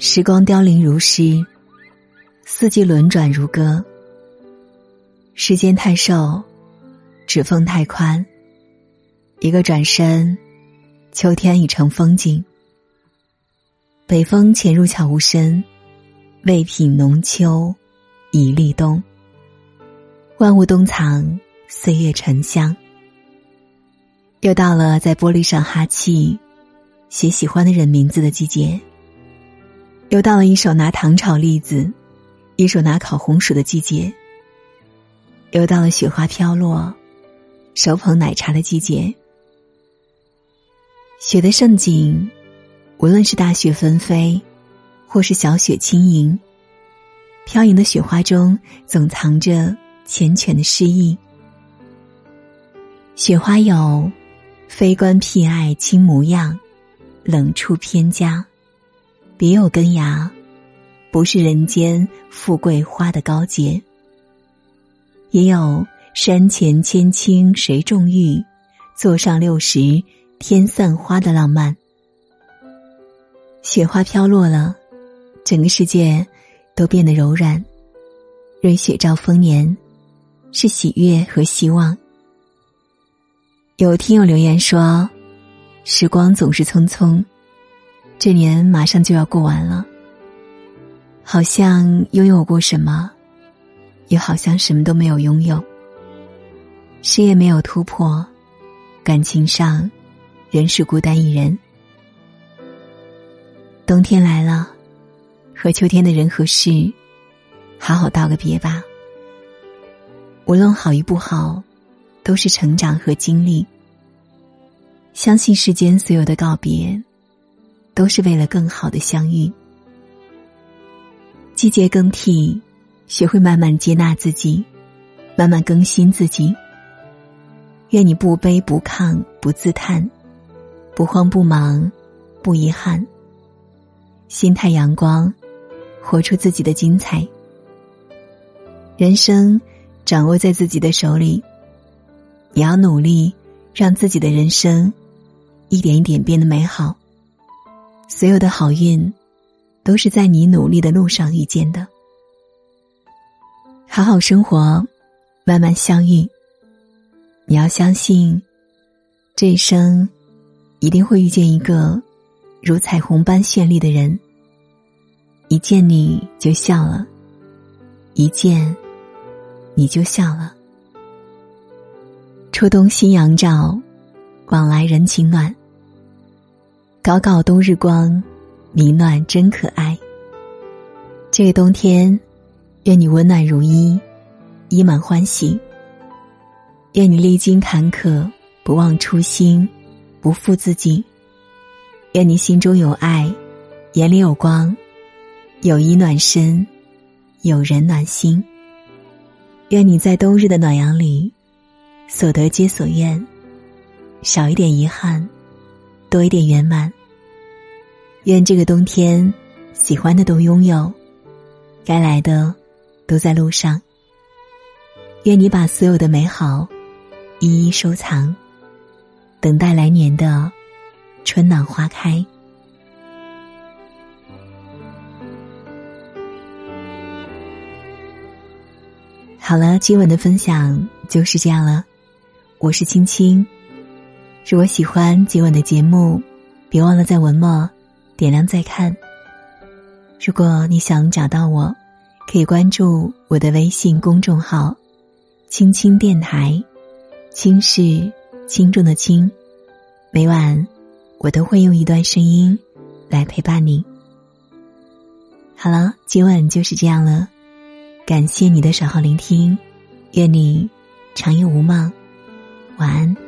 时光凋零如诗，四季轮转如歌。时间太瘦，指缝太宽。一个转身，秋天已成风景。北风潜入悄无声，未品浓秋已立冬。万物冬藏，岁月沉香。又到了在玻璃上哈气，写喜欢的人名字的季节。又到了一手拿糖炒栗子，一手拿烤红薯的季节。又到了雪花飘落，手捧奶茶的季节。雪的盛景，无论是大雪纷飞，或是小雪轻盈，飘盈的雪花中总藏着缱绻的诗意。雪花有，非关僻爱亲模样，冷处偏家。别有根芽，不是人间富贵花的高洁。也有山前千顷谁种玉，座上六十天散花的浪漫。雪花飘落了，整个世界都变得柔软。瑞雪兆丰年，是喜悦和希望。有听友留言说：“时光总是匆匆。”这年马上就要过完了，好像拥有过什么，又好像什么都没有拥有。事业没有突破，感情上仍是孤单一人。冬天来了，和秋天的人和事，好好道个别吧。无论好与不好，都是成长和经历。相信世间所有的告别。都是为了更好的相遇。季节更替，学会慢慢接纳自己，慢慢更新自己。愿你不卑不亢不自叹，不慌不忙，不遗憾。心态阳光，活出自己的精彩。人生掌握在自己的手里，也要努力让自己的人生一点一点变得美好。所有的好运，都是在你努力的路上遇见的。好好生活，慢慢相遇。你要相信，这一生一定会遇见一个如彩虹般绚丽的人。一见你就笑了，一见你就笑了。初冬新阳照，往来人情暖。搞搞冬日光，明暖真可爱。这个冬天，愿你温暖如一，衣满欢喜。愿你历经坎坷，不忘初心，不负自己。愿你心中有爱，眼里有光，有衣暖身，有人暖心。愿你在冬日的暖阳里，所得皆所愿，少一点遗憾，多一点圆满。愿这个冬天，喜欢的都拥有，该来的都在路上。愿你把所有的美好一一收藏，等待来年的春暖花开。好了，今晚的分享就是这样了。我是青青，如果喜欢今晚的节目，别忘了在文末。点亮再看。如果你想找到我，可以关注我的微信公众号“青青电台”，轻是轻重的轻。每晚我都会用一段声音来陪伴你。好了，今晚就是这样了。感谢你的守候聆听，愿你长夜无梦，晚安。